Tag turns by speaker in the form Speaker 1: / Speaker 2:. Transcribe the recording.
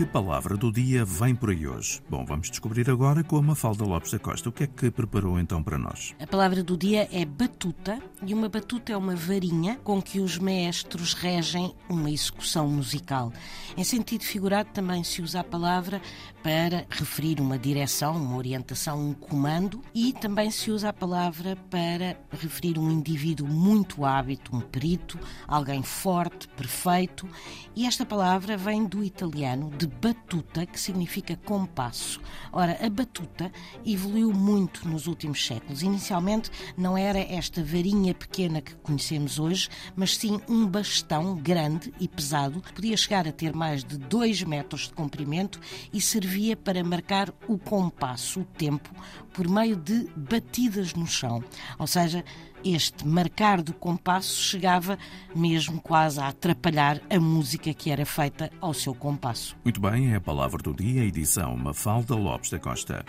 Speaker 1: Que palavra do dia vem por aí hoje? Bom, vamos descobrir agora com a Mafalda Lopes da Costa. O que é que preparou então para nós?
Speaker 2: A palavra do dia é batuta e uma batuta é uma varinha com que os maestros regem uma execução musical. Em sentido figurado também se usa a palavra para referir uma direção, uma orientação, um comando e também se usa a palavra para referir um indivíduo muito hábil, um perito, alguém forte, perfeito. E esta palavra vem do italiano de batuta, que significa compasso. Ora, a batuta evoluiu muito nos últimos séculos. Inicialmente não era esta varinha pequena que conhecemos hoje, mas sim um bastão grande e pesado, podia chegar a ter mais de 2 metros de comprimento e servia para marcar o compasso, o tempo, por meio de batidas no chão. Ou seja, este marcar do compasso chegava mesmo quase a atrapalhar a música que era feita ao seu compasso.
Speaker 1: Muito bem, é a palavra do dia, edição Mafalda Lopes da Costa.